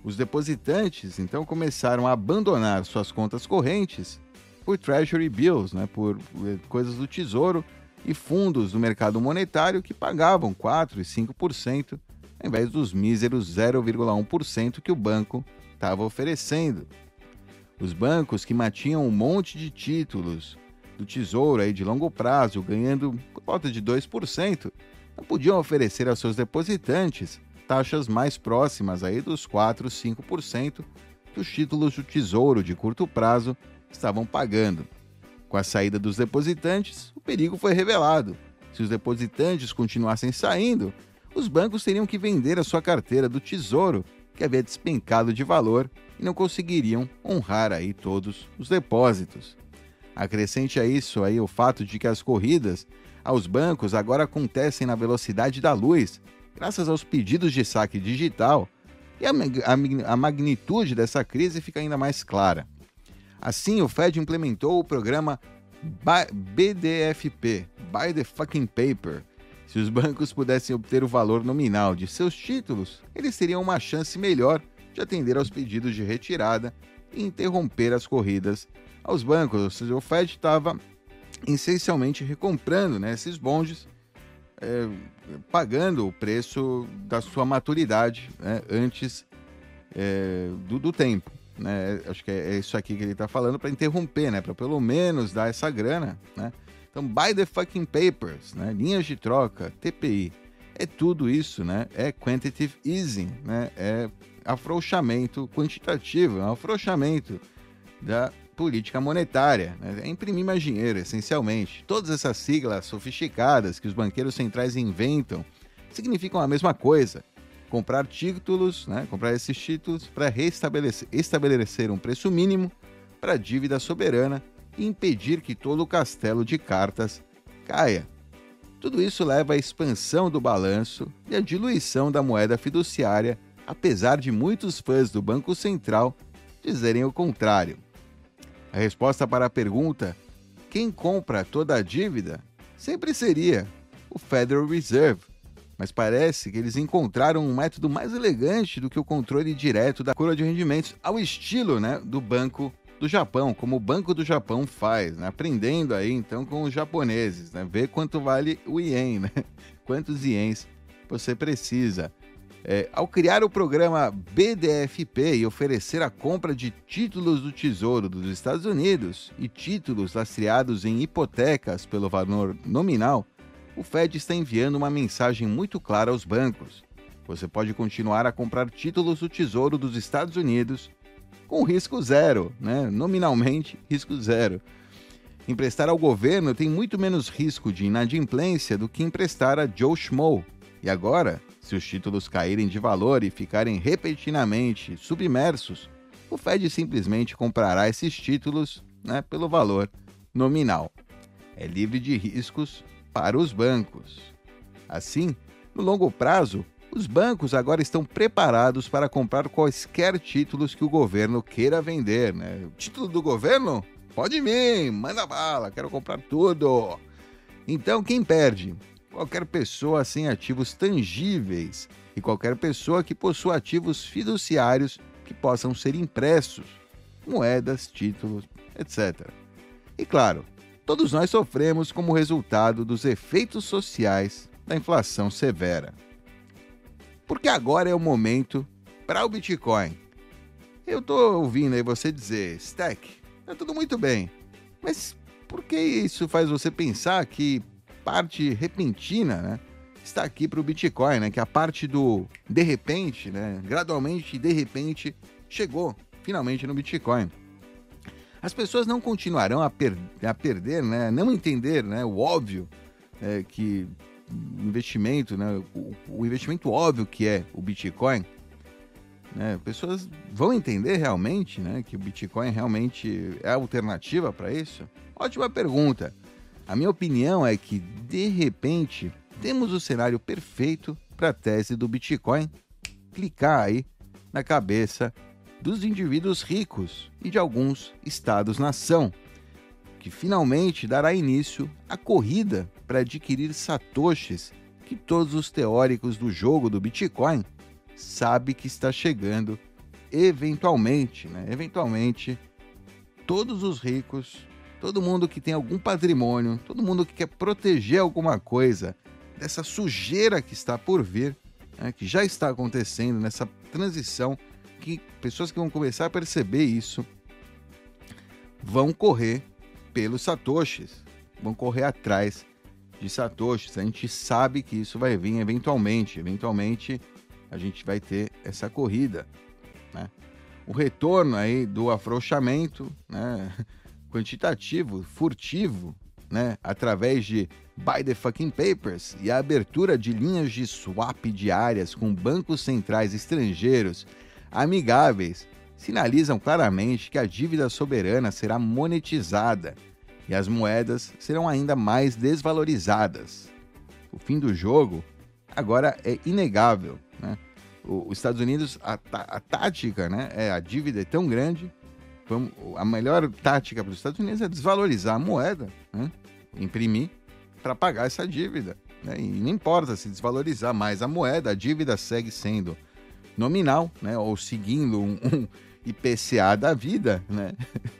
Os depositantes então começaram a abandonar suas contas correntes por Treasury Bills, né, por é, coisas do Tesouro e fundos do mercado monetário que pagavam 4 e 5% ao invés dos míseros 0,1% que o banco estava oferecendo. Os bancos que mantinham um monte de títulos do Tesouro aí de longo prazo, ganhando por volta de 2%, não podiam oferecer aos seus depositantes taxas mais próximas aí dos 4, 5% que os títulos do Tesouro de curto prazo estavam pagando. Com a saída dos depositantes, o perigo foi revelado. Se os depositantes continuassem saindo, os bancos teriam que vender a sua carteira do Tesouro, que havia despencado de valor, e não conseguiriam honrar aí todos os depósitos. Acrescente a isso aí o fato de que as corridas aos bancos agora acontecem na velocidade da luz, graças aos pedidos de saque digital, e a, a, a magnitude dessa crise fica ainda mais clara. Assim, o Fed implementou o programa BDFP, Buy the Fucking Paper. Se os bancos pudessem obter o valor nominal de seus títulos, eles teriam uma chance melhor de atender aos pedidos de retirada e interromper as corridas aos bancos. Ou seja, o Fed estava essencialmente recomprando né, esses bondes, é, pagando o preço da sua maturidade né, antes é, do, do, tempo. Né? Acho que é, é isso aqui que ele está falando para interromper, né, para pelo menos dar essa grana. Né? Então, buy the fucking papers, né? linhas de troca, TPI. É tudo isso, né? É quantitative easing, né? É afrouxamento quantitativo, é um afrouxamento da política monetária, né? é imprimir mais dinheiro, essencialmente. Todas essas siglas sofisticadas que os banqueiros centrais inventam significam a mesma coisa. Comprar títulos, né? comprar esses títulos para restabelecer estabelecer um preço mínimo para a dívida soberana e impedir que todo o castelo de cartas caia. Tudo isso leva à expansão do balanço e à diluição da moeda fiduciária, apesar de muitos fãs do Banco Central dizerem o contrário. A resposta para a pergunta: quem compra toda a dívida? sempre seria o Federal Reserve. Mas parece que eles encontraram um método mais elegante do que o controle direto da cura de rendimentos, ao estilo né, do Banco do Japão, como o Banco do Japão faz, né? aprendendo aí então com os japoneses, né? ver quanto vale o ien, né? quantos ienes você precisa. É, ao criar o programa BDFP e oferecer a compra de títulos do Tesouro dos Estados Unidos e títulos lastreados em hipotecas pelo valor nominal, o Fed está enviando uma mensagem muito clara aos bancos. Você pode continuar a comprar títulos do Tesouro dos Estados Unidos com risco zero, né? nominalmente risco zero. Emprestar ao governo tem muito menos risco de inadimplência do que emprestar a Joe Schmo. E agora, se os títulos caírem de valor e ficarem repentinamente submersos, o Fed simplesmente comprará esses títulos né, pelo valor nominal. É livre de riscos para os bancos. Assim, no longo prazo, os bancos agora estão preparados para comprar quaisquer títulos que o governo queira vender, né? Título do governo? Pode vir, manda bala, quero comprar tudo. Então, quem perde? Qualquer pessoa sem ativos tangíveis e qualquer pessoa que possua ativos fiduciários que possam ser impressos, moedas, títulos, etc. E claro, todos nós sofremos como resultado dos efeitos sociais da inflação severa porque agora é o momento para o Bitcoin. Eu estou ouvindo aí você dizer, Stack, é tudo muito bem, mas por que isso faz você pensar que parte repentina, né, está aqui para o Bitcoin, né, que a parte do de repente, né, gradualmente, de repente, chegou finalmente no Bitcoin. As pessoas não continuarão a, per a perder, né, não entender né, o óbvio é, que investimento, né, o, o, investimento óbvio que é o Bitcoin, né, pessoas vão entender realmente né, que o Bitcoin realmente é a alternativa para isso? Ótima pergunta. A minha opinião é que, de repente, temos o cenário perfeito para a tese do Bitcoin clicar aí na cabeça dos indivíduos ricos e de alguns estados-nação que finalmente dará início à corrida para adquirir satoshis que todos os teóricos do jogo do Bitcoin sabem que está chegando eventualmente, né? Eventualmente, todos os ricos, todo mundo que tem algum patrimônio, todo mundo que quer proteger alguma coisa dessa sujeira que está por vir, né? que já está acontecendo nessa transição, que pessoas que vão começar a perceber isso vão correr pelos satoshis, vão correr atrás de satoshis. A gente sabe que isso vai vir eventualmente, eventualmente a gente vai ter essa corrida, né? O retorno aí do afrouxamento, né, quantitativo, furtivo, né, através de buy the fucking papers e a abertura de linhas de swap diárias com bancos centrais estrangeiros amigáveis sinalizam claramente que a dívida soberana será monetizada e as moedas serão ainda mais desvalorizadas. O fim do jogo agora é inegável. Né? Os Estados Unidos, a, a, tática, né, é a dívida é tão grande, vamos, a melhor tática para os Estados Unidos é desvalorizar a moeda, né? imprimir para pagar essa dívida. Né? E não importa se desvalorizar mais a moeda, a dívida segue sendo nominal, né? ou seguindo um, um IPCA da vida, né?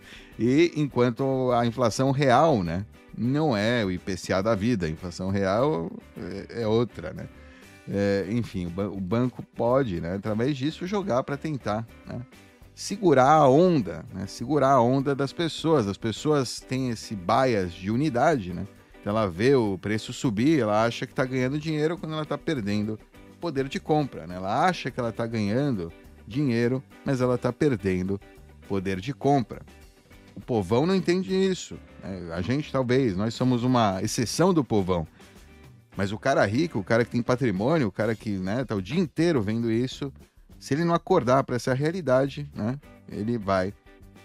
E enquanto a inflação real, né? Não é o IPCA da vida, a inflação real é, é outra, né? É, enfim, o, ba o, banco pode, né, através disso, jogar para tentar né, segurar a onda, né, segurar a onda das pessoas. As pessoas têm esse bias de unidade, né? Então ela vê o preço subir, ela acha que está ganhando dinheiro quando ela está perdendo poder de compra. Né? Ela acha que ela está ganhando dinheiro, mas ela está perdendo poder de compra. o povão não entende isso. Né? A gente, talvez, nós somos uma exceção do povão. Mas o cara rico, o cara que tem patrimônio, o cara que né, tá o dia inteiro vendo isso, se ele não acordar para essa realidade, né, ele vai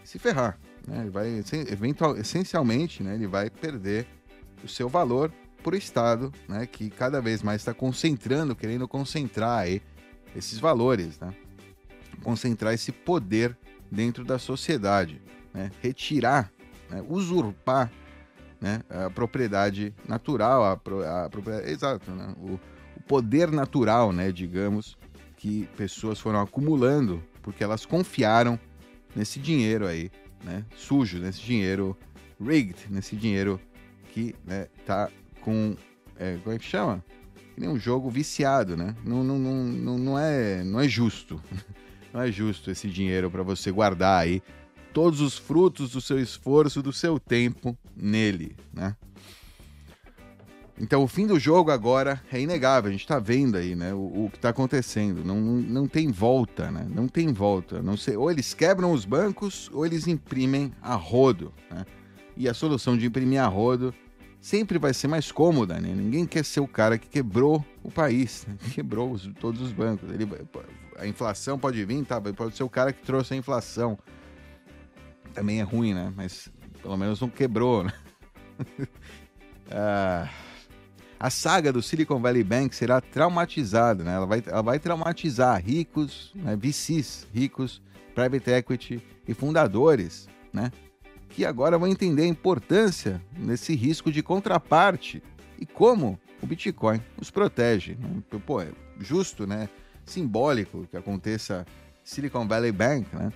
se ferrar. Né? Ele vai, eventual, essencialmente, né, ele vai perder o seu valor para o Estado, né, que cada vez mais está concentrando, querendo concentrar aí esses valores, né? concentrar esse poder dentro da sociedade, né? retirar, né? usurpar né? a propriedade natural, a, a propriedade, exato, né? o, o, poder natural, né? digamos, que pessoas foram acumulando porque elas confiaram nesse dinheiro aí, né? sujo, nesse dinheiro rigged, nesse dinheiro que né, tá com, é, como é que chama? Que nem um jogo viciado, né? Não, não, não, não, é, não é justo. Não é justo esse dinheiro para você guardar aí todos os frutos do seu esforço, do seu tempo nele, né? Então o fim do jogo agora é inegável, a gente está vendo aí, né, o, o que está acontecendo, não, não tem volta, né, não tem volta, não sei, ou eles quebram os bancos ou eles imprimem a rodo, né, e a solução de imprimir a rodo sempre vai ser mais cômoda, né, ninguém quer ser o cara que quebrou o país, né? quebrou os, todos os bancos, Ele, a inflação pode vir, tá, pode ser o cara que trouxe a inflação, também é ruim, né? Mas pelo menos não quebrou, né? ah, a saga do Silicon Valley Bank será traumatizada, né? Ela vai, ela vai traumatizar ricos, né? VCs, ricos, private equity e fundadores, né? Que agora vão entender a importância desse risco de contraparte e como o Bitcoin os protege. Né? Pô, é justo, né? Simbólico que aconteça Silicon Valley Bank, né?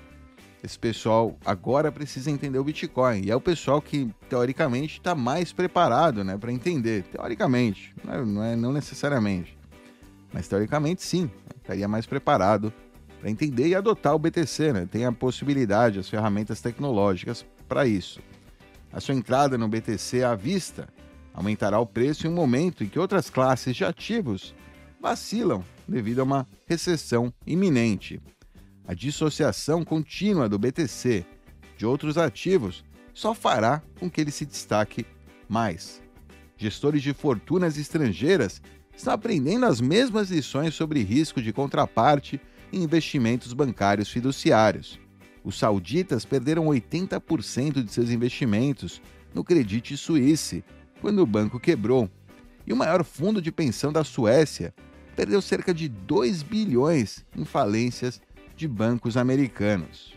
Esse pessoal agora precisa entender o Bitcoin. E é o pessoal que, teoricamente, está mais preparado né, para entender. Teoricamente, não é, não é não necessariamente. Mas teoricamente, sim. Estaria mais preparado para entender e adotar o BTC. Né? Tem a possibilidade, as ferramentas tecnológicas para isso. A sua entrada no BTC à vista aumentará o preço em um momento em que outras classes de ativos vacilam devido a uma recessão iminente. A dissociação contínua do BTC de outros ativos só fará com que ele se destaque mais. Gestores de fortunas estrangeiras estão aprendendo as mesmas lições sobre risco de contraparte e investimentos bancários fiduciários. Os sauditas perderam 80% de seus investimentos no Credit Suisse quando o banco quebrou. E o maior fundo de pensão da Suécia perdeu cerca de 2 bilhões em falências de bancos americanos.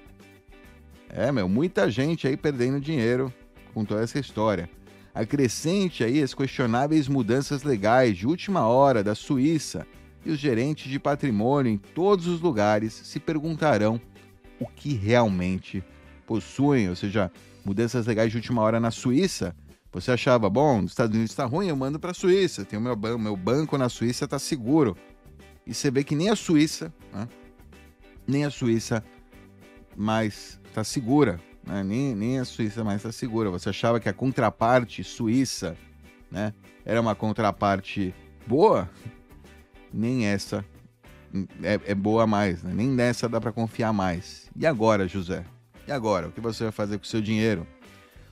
É, meu, muita gente aí perdendo dinheiro com toda essa história. Acrescente aí as questionáveis mudanças legais de última hora da Suíça e os gerentes de patrimônio em todos os lugares se perguntarão o que realmente possuem, ou seja, mudanças legais de última hora na Suíça. Você achava, bom, nos Estados Unidos está ruim, eu mando para a Suíça, tem o meu, meu banco na Suíça está seguro. E você vê que nem a Suíça, né, nem a Suíça mais está segura, né? nem, nem a Suíça mais está segura. Você achava que a contraparte suíça né, era uma contraparte boa? Nem essa é, é boa mais, né? nem nessa dá para confiar mais. E agora, José? E agora? O que você vai fazer com o seu dinheiro?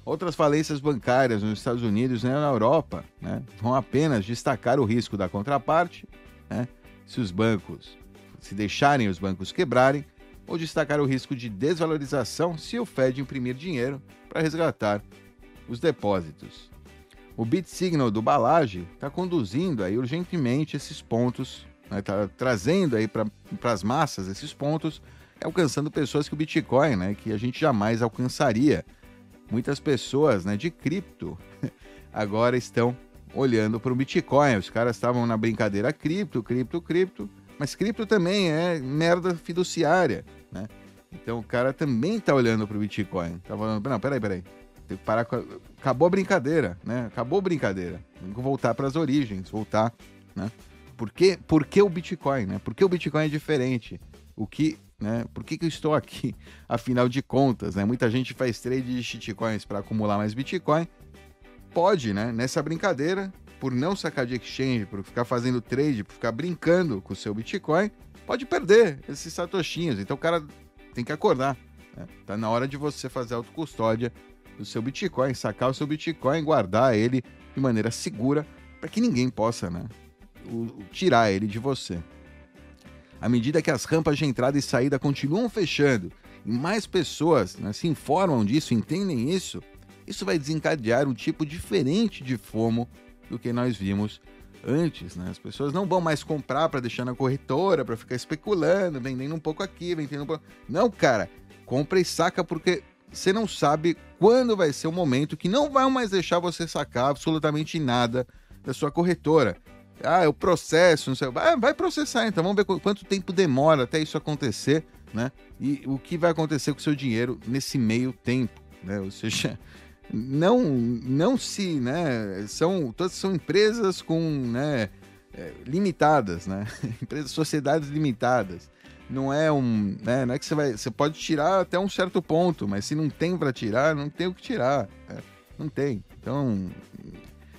Outras falências bancárias nos Estados Unidos e na Europa né, vão apenas destacar o risco da contraparte, né, se os bancos se deixarem os bancos quebrarem, ou destacar o risco de desvalorização se o Fed imprimir dinheiro para resgatar os depósitos. O BitSignal do Balage está conduzindo aí urgentemente esses pontos, está né, trazendo aí para as massas esses pontos, alcançando pessoas que o Bitcoin, né, que a gente jamais alcançaria. Muitas pessoas né, de cripto agora estão olhando para o Bitcoin. Os caras estavam na brincadeira cripto, cripto, cripto. Mas cripto também é merda fiduciária, né? Então o cara também tá olhando pro Bitcoin. Tá falando, não, peraí, peraí. Tem que parar com. Acabou a brincadeira, né? Acabou a brincadeira. Tem que voltar para as origens, voltar, né? Por que, por que o Bitcoin, né? Por que o Bitcoin é diferente? O que, né? Por que, que eu estou aqui? Afinal de contas, né? Muita gente faz trade de shitcoins para acumular mais Bitcoin. Pode, né? Nessa brincadeira, por não sacar de exchange, por ficar fazendo trade, por ficar brincando com o seu Bitcoin, pode perder esses satoshinhos. Então o cara tem que acordar. Né? Tá na hora de você fazer autocustódia do seu Bitcoin, sacar o seu Bitcoin, guardar ele de maneira segura para que ninguém possa né, tirar ele de você. À medida que as rampas de entrada e saída continuam fechando e mais pessoas né, se informam disso, entendem isso, isso vai desencadear um tipo diferente de FOMO do que nós vimos antes, né? As pessoas não vão mais comprar para deixar na corretora, para ficar especulando, vendendo um pouco aqui, vendendo um pouco. Não, cara, compra e saca porque você não sabe quando vai ser o momento que não vai mais deixar você sacar absolutamente nada da sua corretora. Ah, o processo, não sei. Vai, vai processar então, vamos ver quanto tempo demora até isso acontecer, né? E o que vai acontecer com o seu dinheiro nesse meio tempo, né? Ou seja, não não se, né, são todas são empresas com, né, é, limitadas, né? Empresas, sociedades limitadas. Não é um, né, não é que você vai, você pode tirar até um certo ponto, mas se não tem para tirar, não tem o que tirar, né? não tem. Então,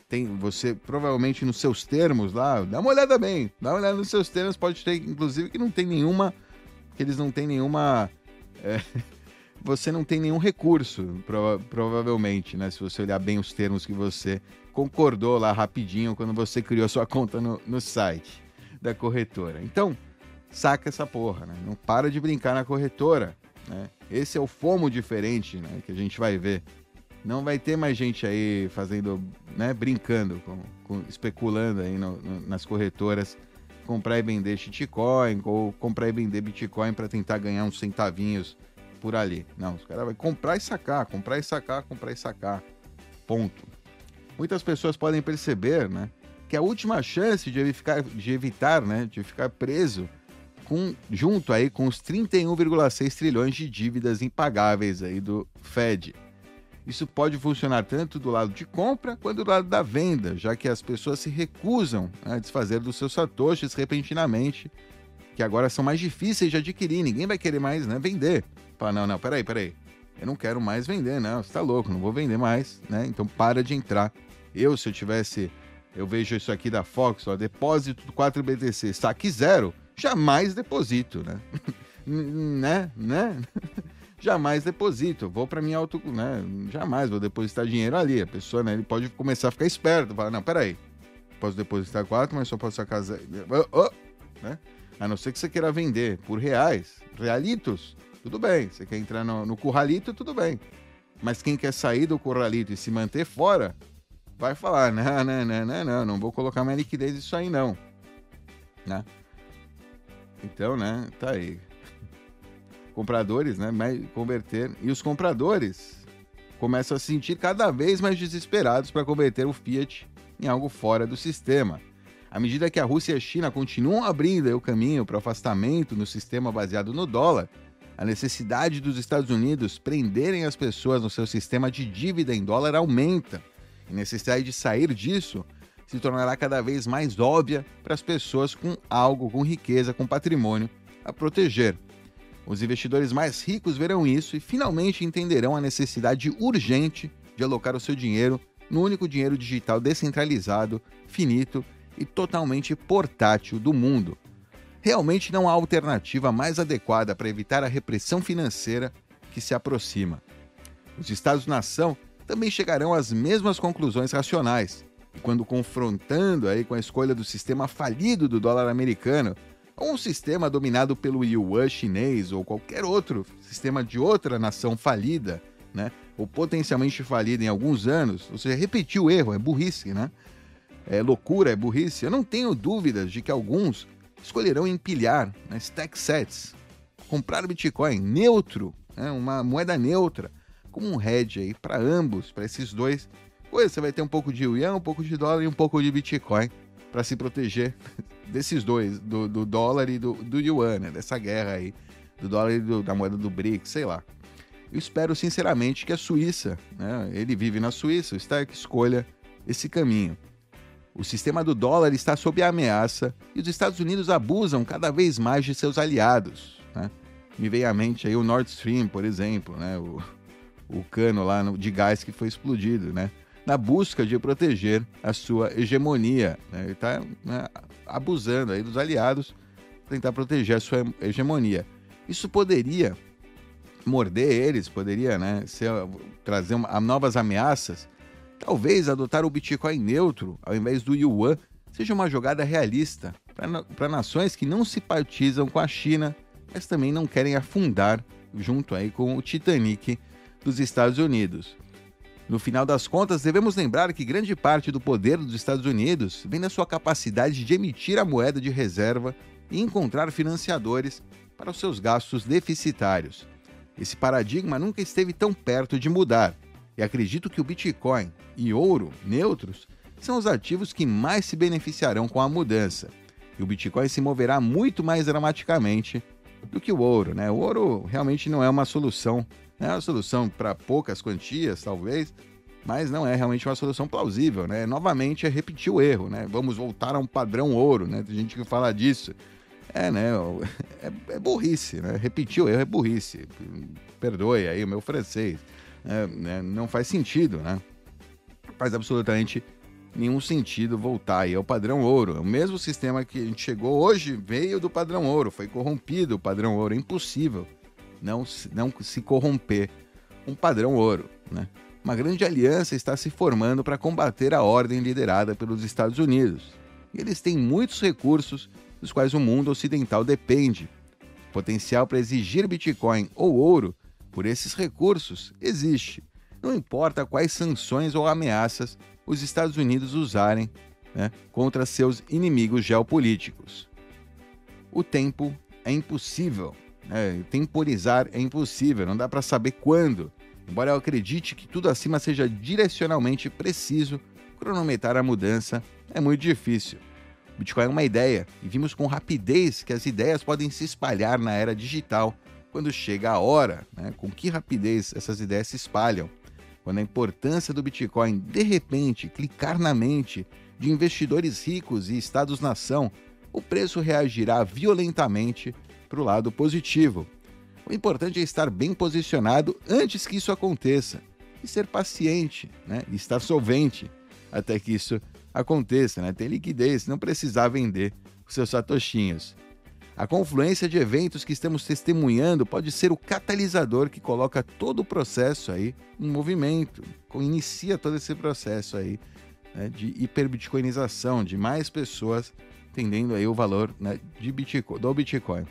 tem você provavelmente nos seus termos lá, dá uma olhada bem, dá uma olhada nos seus termos, pode ter inclusive que não tem nenhuma que eles não têm nenhuma é, você não tem nenhum recurso, prova provavelmente, né? Se você olhar bem os termos que você concordou lá rapidinho quando você criou sua conta no, no site da corretora. Então, saca essa porra, né? Não para de brincar na corretora, né? Esse é o fomo diferente, né? Que a gente vai ver. Não vai ter mais gente aí fazendo, né? Brincando, com, com especulando aí no, no, nas corretoras comprar e vender shitcoin ou comprar e vender Bitcoin para tentar ganhar uns centavinhos por ali. Não, os caras vão comprar e sacar, comprar e sacar, comprar e sacar. Ponto. Muitas pessoas podem perceber, né, que a última chance de evitar, de evitar, né, de ficar preso com, junto aí com os 31,6 trilhões de dívidas impagáveis aí do Fed. Isso pode funcionar tanto do lado de compra quanto do lado da venda, já que as pessoas se recusam a desfazer dos seus satoshis repentinamente, que agora são mais difíceis de adquirir. Ninguém vai querer mais né, vender. Fala, não, não, peraí, peraí. Eu não quero mais vender, não. Você tá louco, não vou vender mais, né? Então para de entrar. Eu, se eu tivesse. Eu vejo isso aqui da Fox, ó, depósito do 4BTC, saque zero. Jamais deposito, né? né? Né? jamais deposito. Vou para minha auto, né? Jamais vou depositar dinheiro ali. A pessoa, né? Ele pode começar a ficar esperto. Falar, não, peraí. Posso depositar quatro, mas só posso sacar zero. Oh, oh, né? A não ser que você queira vender por reais, realitos tudo bem. Você quer entrar no, no curralito, tudo bem. Mas quem quer sair do curralito e se manter fora, vai falar: não, não, não, não, não, não vou colocar minha liquidez nisso aí, não. Né? Então, né, tá aí. Compradores, né, converter. E os compradores começam a se sentir cada vez mais desesperados para converter o Fiat em algo fora do sistema. À medida que a Rússia e a China continuam abrindo o caminho para o afastamento no sistema baseado no dólar, a necessidade dos Estados Unidos prenderem as pessoas no seu sistema de dívida em dólar aumenta. E a necessidade de sair disso se tornará cada vez mais óbvia para as pessoas com algo, com riqueza, com patrimônio a proteger. Os investidores mais ricos verão isso e finalmente entenderão a necessidade urgente de alocar o seu dinheiro no único dinheiro digital descentralizado, finito e totalmente portátil do mundo, realmente não há alternativa mais adequada para evitar a repressão financeira que se aproxima. Os Estados-nação também chegarão às mesmas conclusões racionais, e quando confrontando aí com a escolha do sistema falido do dólar americano, ou um sistema dominado pelo yuan chinês ou qualquer outro sistema de outra nação falida, né, ou potencialmente falida em alguns anos, ou seja, repetir o erro, é burrice, né? É loucura, é burrice. Eu não tenho dúvidas de que alguns escolherão empilhar né, stack sets, comprar Bitcoin neutro, né, uma moeda neutra, como um hedge aí para ambos, para esses dois. Pois você vai ter um pouco de yuan, um pouco de dólar e um pouco de Bitcoin para se proteger desses dois, do, do, dólar e do, do yuan, né, dessa guerra aí, do dólar e do, da moeda do BRICS, sei lá. Eu espero sinceramente que a Suíça, né, ele vive na Suíça, o Stark escolha esse caminho. O sistema do dólar está sob ameaça e os Estados Unidos abusam cada vez mais de seus aliados. Né? Me veio à mente aí o Nord Stream, por exemplo, né? o, o cano lá de gás que foi explodido, né? na busca de proteger a sua hegemonia. Né? Ele está né, abusando aí dos aliados para tentar proteger a sua hegemonia. Isso poderia morder eles, poderia né, ser, trazer uma, novas ameaças, talvez adotar o Bitcoin neutro ao invés do Yuan seja uma jogada realista para nações que não se partizam com a China, mas também não querem afundar junto aí com o Titanic dos Estados Unidos. No final das contas, devemos lembrar que grande parte do poder dos Estados Unidos vem da sua capacidade de emitir a moeda de reserva e encontrar financiadores para os seus gastos deficitários. Esse paradigma nunca esteve tão perto de mudar, acredito que o Bitcoin e ouro neutros são os ativos que mais se beneficiarão com a mudança. E o Bitcoin se moverá muito mais dramaticamente do que o ouro, né? O ouro realmente não é uma solução é uma solução para poucas quantias, talvez, mas não é realmente uma solução plausível, né? Novamente é repetir o erro, né? Vamos voltar a um padrão ouro, né? Tem gente que fala disso. É, né? É, é burrice, né? Repetir o erro é burrice. Perdoe aí o meu francês. É, né? Não faz sentido, né? Faz absolutamente nenhum sentido voltar aí ao padrão ouro. O mesmo sistema que a gente chegou hoje veio do padrão ouro, foi corrompido o padrão ouro. É impossível não, não se corromper um padrão ouro. Né? Uma grande aliança está se formando para combater a ordem liderada pelos Estados Unidos. E eles têm muitos recursos dos quais o mundo ocidental depende. O potencial para exigir Bitcoin ou ouro por esses recursos existe. Não importa quais sanções ou ameaças os Estados Unidos usarem né, contra seus inimigos geopolíticos. O tempo é impossível é, temporizar é impossível, não dá para saber quando. Embora eu acredite que tudo acima seja direcionalmente preciso, cronometrar a mudança é muito difícil. Bitcoin é uma ideia e vimos com rapidez que as ideias podem se espalhar na era digital quando chega a hora, né? com que rapidez essas ideias se espalham. Quando a importância do Bitcoin de repente clicar na mente de investidores ricos e estados-nação, o preço reagirá violentamente para o lado positivo. O importante é estar bem posicionado antes que isso aconteça e ser paciente, né? E estar solvente até que isso aconteça, né? Ter liquidez, não precisar vender os seus satoshinhos. A confluência de eventos que estamos testemunhando pode ser o catalisador que coloca todo o processo aí em movimento, inicia todo esse processo aí né, de hiperbitcoinização, de mais pessoas entendendo aí o valor né, de Bitcoin, do Bitcoin.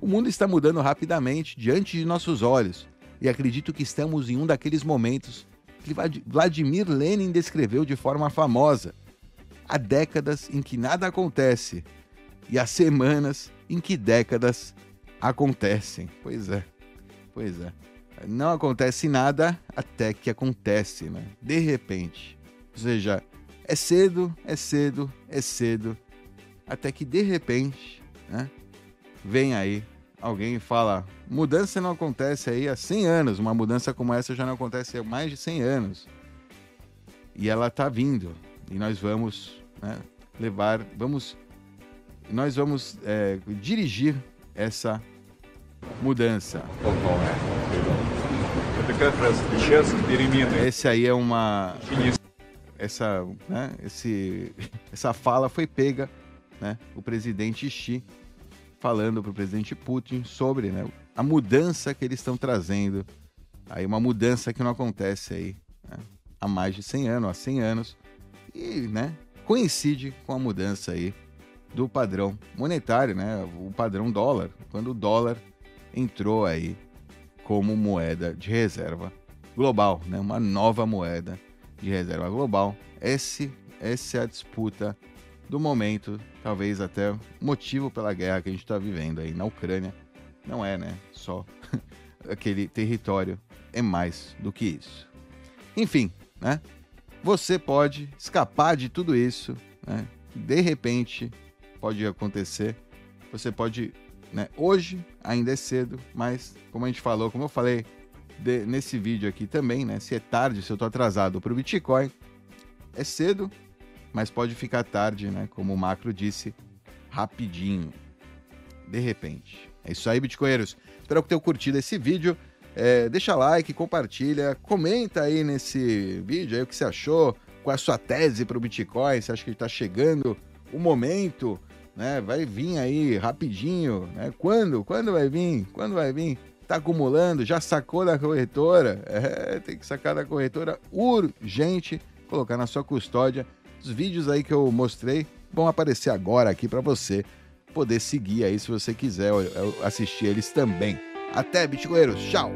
O mundo está mudando rapidamente diante de nossos olhos e acredito que estamos em um daqueles momentos que Vladimir Lenin descreveu de forma famosa. Há décadas em que nada acontece e há semanas em que décadas acontecem. Pois é, pois é. Não acontece nada até que acontece, né? De repente. Ou seja, é cedo, é cedo, é cedo, até que de repente, né? vem aí alguém e fala: mudança não acontece aí há 100 anos, uma mudança como essa já não acontece há mais de 100 anos. E ela está vindo, e nós vamos né, levar, vamos, nós vamos é, dirigir essa mudança. Esse aí é uma essa, né, esse, essa fala foi pega, né, o presidente Xi falando para o presidente Putin sobre né, a mudança que eles estão trazendo. Aí uma mudança que não acontece aí né, há mais de 100 anos, há 100 anos, e né, coincide com a mudança aí do padrão monetário, né, o padrão dólar, quando o dólar entrou aí como moeda de reserva global, né, uma nova moeda de reserva global. Esse, essa é a disputa do momento, talvez até motivo pela guerra que a gente está vivendo aí na Ucrânia. Não é, né? Só aquele território, é mais do que isso. Enfim, né? Você pode escapar de tudo isso, né? De repente pode acontecer. Você pode, né? Hoje ainda é cedo, mas como a gente falou, como eu falei de, nesse vídeo aqui também, né? Se é tarde, se eu tô atrasado para o Bitcoin, é cedo, mas pode ficar tarde, né? Como o Macro disse, rapidinho, de repente. É isso aí, Bitcoinheiros. Espero que tenham curtido esse vídeo. É, deixa like, compartilha, comenta aí nesse vídeo aí o que você achou, qual é a sua tese para o Bitcoin, você acha que está chegando o momento, né? Vai vir aí rapidinho, né? Quando? Quando vai vir? Quando vai vir? tá acumulando, já sacou da corretora? É, tem que sacar da corretora urgente, colocar na sua custódia. Os vídeos aí que eu mostrei vão aparecer agora aqui para você poder seguir aí se você quiser assistir eles também. Até, bitcoleiros. Tchau!